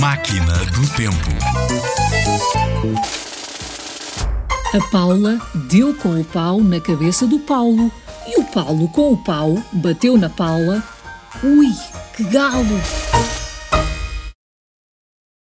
Máquina do Tempo. A Paula deu com o pau na cabeça do Paulo e o Paulo com o pau bateu na Paula. Ui, que galo!